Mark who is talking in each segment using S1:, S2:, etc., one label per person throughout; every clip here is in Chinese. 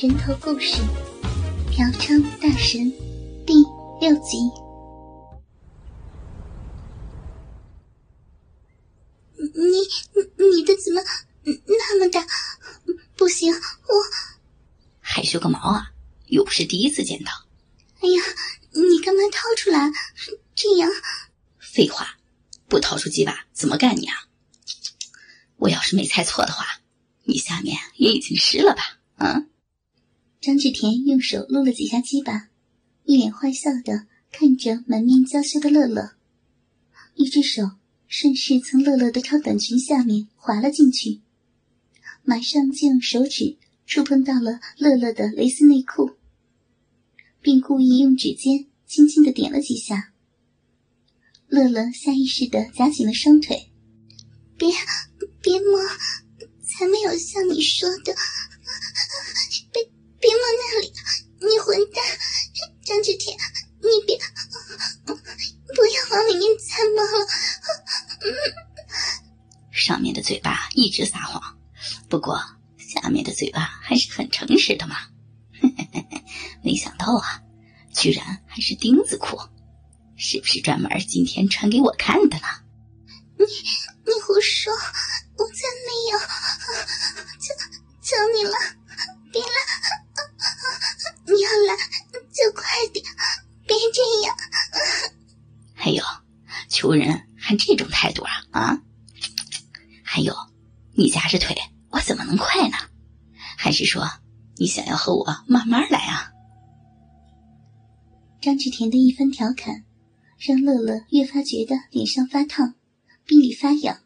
S1: 人头故事，嫖娼大神第六集。你你的怎么那么大？不行，我
S2: 害羞个毛啊！又不是第一次见到。
S1: 哎呀，你干嘛掏出来？这样？
S2: 废话，不掏出几把怎么干你啊？我要是没猜错的话，你下面也已经湿了吧？啊？
S1: 张志田用手撸了几下鸡巴，一脸坏笑的看着满面娇羞的乐乐，一只手顺势从乐乐的超短裙下面滑了进去，马上就用手指触碰到了乐乐的蕾丝内裤，并故意用指尖轻轻的点了几下。乐乐下意识的夹紧了双腿，别别摸，才没有像你说的。别摸那里！你混蛋，张志天，你别不要往里面再摸了。
S2: 上面的嘴巴一直撒谎，不过下面的嘴巴还是很诚实的嘛。没想到啊，居然还是钉子裤，是不是专门今天穿给我看的
S1: 你
S2: 想要和我慢慢来啊？
S1: 张志田的一番调侃，让乐乐越发觉得脸上发烫，臂里发痒。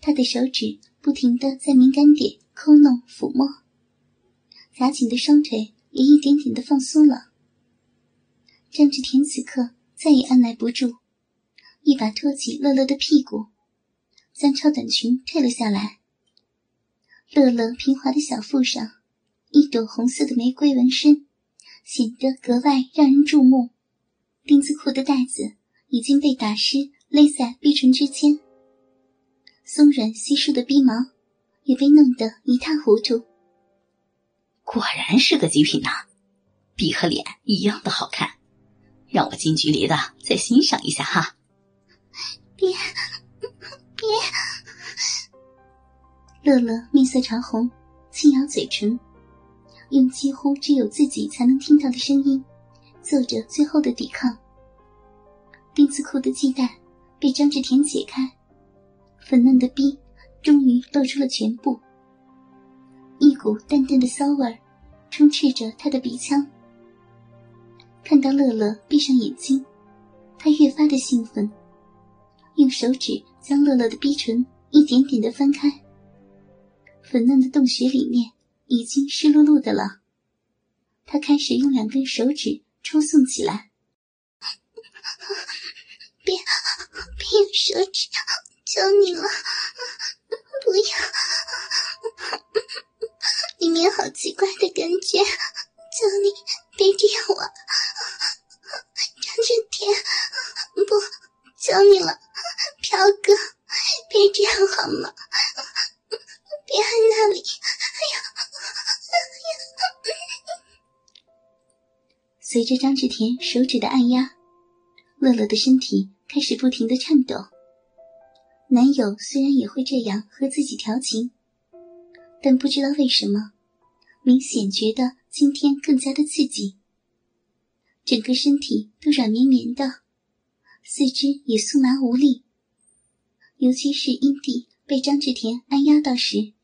S1: 他的手指不停的在敏感点抠弄抚摸，夹紧的双腿。也一点点的放松了。张志田此刻再也按耐不住，一把托起乐乐的屁股，将超短裙退了下来。乐乐平滑的小腹上，一朵红色的玫瑰纹身，显得格外让人注目。丁字裤的带子已经被打湿，勒在逼唇之间，松软稀疏的鼻毛也被弄得一塌糊涂。
S2: 果然是个极品呐，鼻和脸一样的好看，让我近距离的再欣赏一下哈。
S1: 别别！乐乐面色潮红，轻咬嘴唇，用几乎只有自己才能听到的声音，做着最后的抵抗。丁字裤的系带被张志田解开，粉嫩的逼终于露出了全部。一股淡淡的骚味儿，充斥着他的鼻腔。看到乐乐闭上眼睛，他越发的兴奋，用手指将乐乐的逼唇一点点的翻开。粉嫩的洞穴里面已经湿漉漉的了，他开始用两根手指抽送起来。别，别用手指，求你了，不要。里面好奇怪的感觉，求你别这样我，张志天，不，求你了，飘哥，别这样好吗？别按那里，随着张志田手指的按压，乐乐的身体开始不停的颤抖。男友虽然也会这样和自己调情。但不知道为什么，明显觉得今天更加的刺激。整个身体都软绵绵的，四肢也酥麻无力。尤其是阴蒂被张志田按压到时，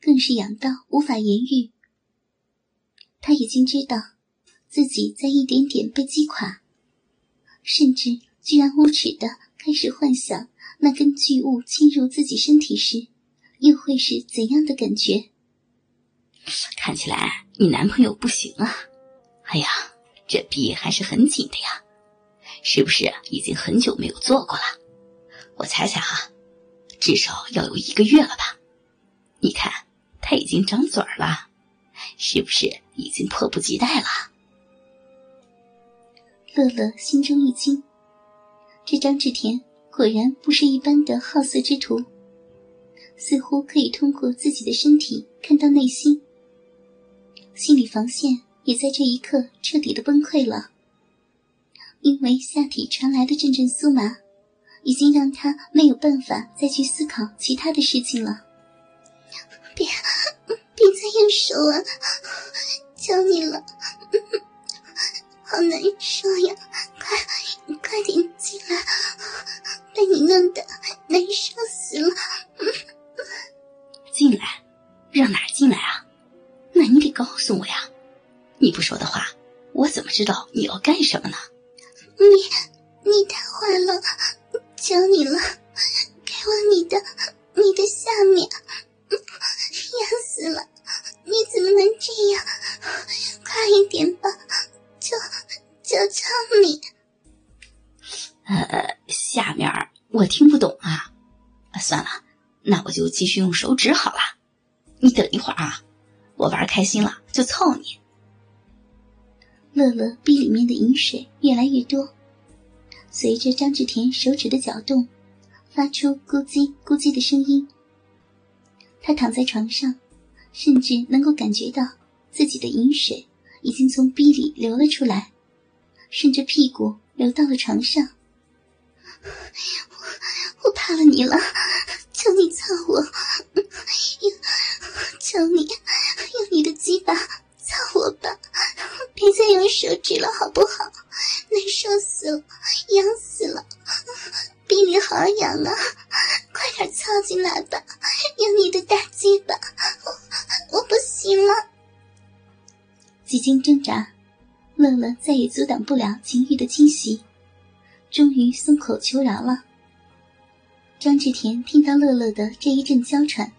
S1: 更是痒到无法言喻。他已经知道自己在一点点被击垮，甚至居然无耻的开始幻想那根巨物侵入自己身体时。又会是怎样的感觉？
S2: 看起来你男朋友不行啊！哎呀，这逼还是很紧的呀，是不是已经很久没有做过了？我猜猜哈，至少要有一个月了吧？你看他已经张嘴了，是不是已经迫不及待了？
S1: 乐乐心中一惊，这张志田果然不是一般的好色之徒。似乎可以通过自己的身体看到内心，
S3: 心理防线也在这一刻彻底的崩溃了，因为下体传来的阵阵酥麻，已经让他没有办法再去思考其他的事情了。
S1: 别，别再用手啊！求你了，好难受呀！快，快点进来，被你弄得难受死了。
S2: 进来，让哪儿进来啊？那你得告诉我呀！你不说的话，我怎么知道你要干什么呢？
S1: 你，
S2: 继续用手指好了。你等一会儿啊。我玩开心了就凑你。
S3: 乐乐逼里面的饮水越来越多，随着张志田手指的搅动，发出咕叽咕叽的声音。他躺在床上，甚至能够感觉到自己的饮水已经从逼里流了出来，顺着屁股流到了床上。
S1: 我我怕了你了，求你操我，求你。用你的鸡巴操我吧，别再用手指了，好不好？难受死了，痒死了，逼你好痒啊！快点操进来吧，用你的大鸡巴，我我不行了。
S3: 几经挣扎，乐乐再也阻挡不了情欲的侵袭，终于松口求饶了。张志田听到乐乐的这一阵娇喘，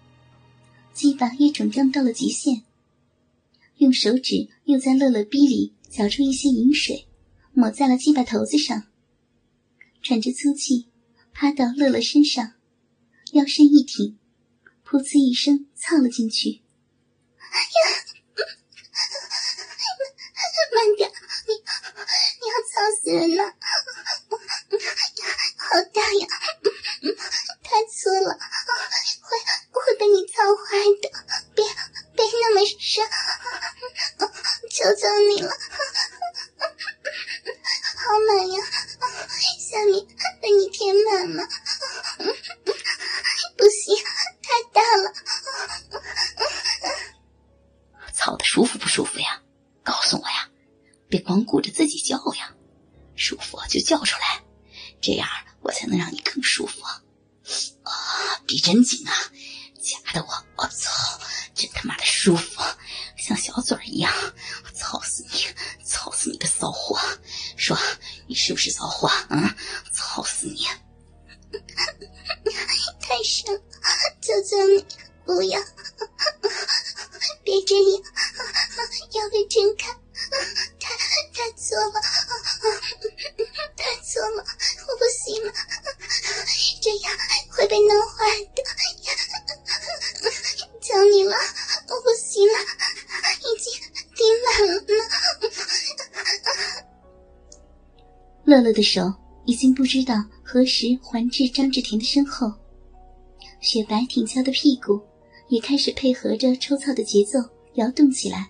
S3: 鸡巴也肿胀到了极限。用手指又在乐乐逼里搅出一些饮水，抹在了鸡巴头子上，喘着粗气，趴到乐乐身上，腰身一挺，噗呲一声操了进去。
S1: 哎呀，慢点，你你要操死人了，
S2: 舒服呀？告诉我呀！别光顾着自己叫呀，舒服就叫出来，这样我才能让你更舒服。啊，逼真紧啊！夹的我，我操，真他妈的舒服，像小嘴儿一样。我操死你！操死你个骚货！说，你是不是骚货
S1: 被弄坏的，求你了，我不行了，已经顶满了。
S3: 乐乐的手已经不知道何时还至张志田的身后，雪白挺翘的屁股也开始配合着抽操的节奏摇动起来，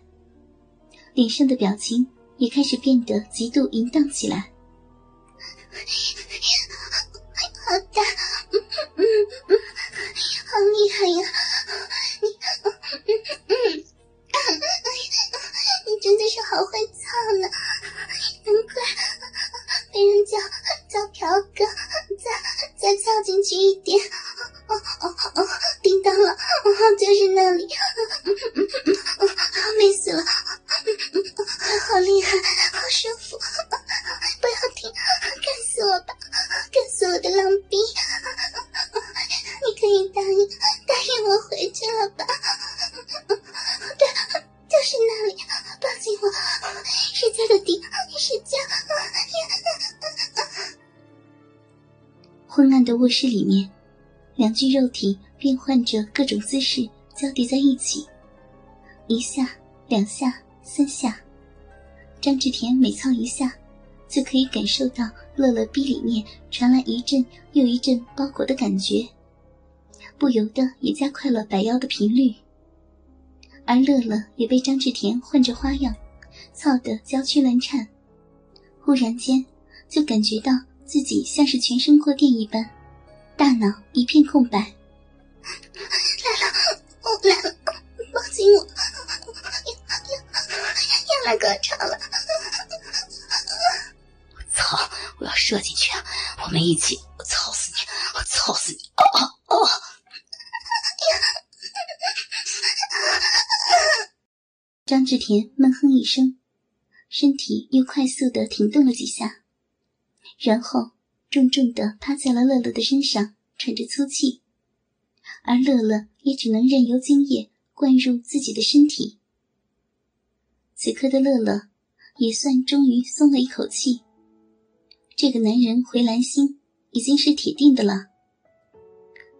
S3: 脸上的表情也开始变得极度淫荡起来。
S1: 好大，嗯嗯，好厉害呀！你，嗯嗯。你真的是好会操呢，难怪被人叫叫嫖哥，再再操进去一点，哦哦哦，叮当了，哦就是那里，嗯嗯嗯美死了，好厉害，好舒服，
S3: 的卧室里面，两具肉体变换着各种姿势交叠在一起，一下、两下、三下，张志田每操一下，就可以感受到乐乐逼里面传来一阵又一阵包裹的感觉，不由得也加快了摆腰的频率。
S1: 而乐乐也被张志田换着花样，操得娇躯乱颤。忽然间，就感觉到自己像是全身过电一般，大脑一片空白。
S2: 来了，我来了，抱紧我，要要要来高潮了！
S4: 我操！我要射进去啊！我们一起，我操死你！我操死你！哦哦哦！
S1: 张志田闷哼一声，身体又快速的停动了几下，然后重重的趴在了乐乐的身上，喘着粗气，而乐乐也只能任由精液灌入自己的身体。此刻的乐乐也算终于松了一口气，这个男人回蓝心已经是铁定的了。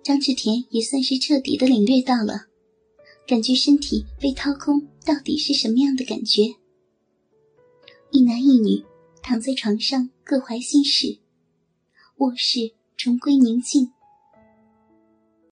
S1: 张志田也算是彻底的领略到了。感觉身体被掏空，到底是什么样的感觉？一男一女躺在床上，各怀心事，卧室重归宁静。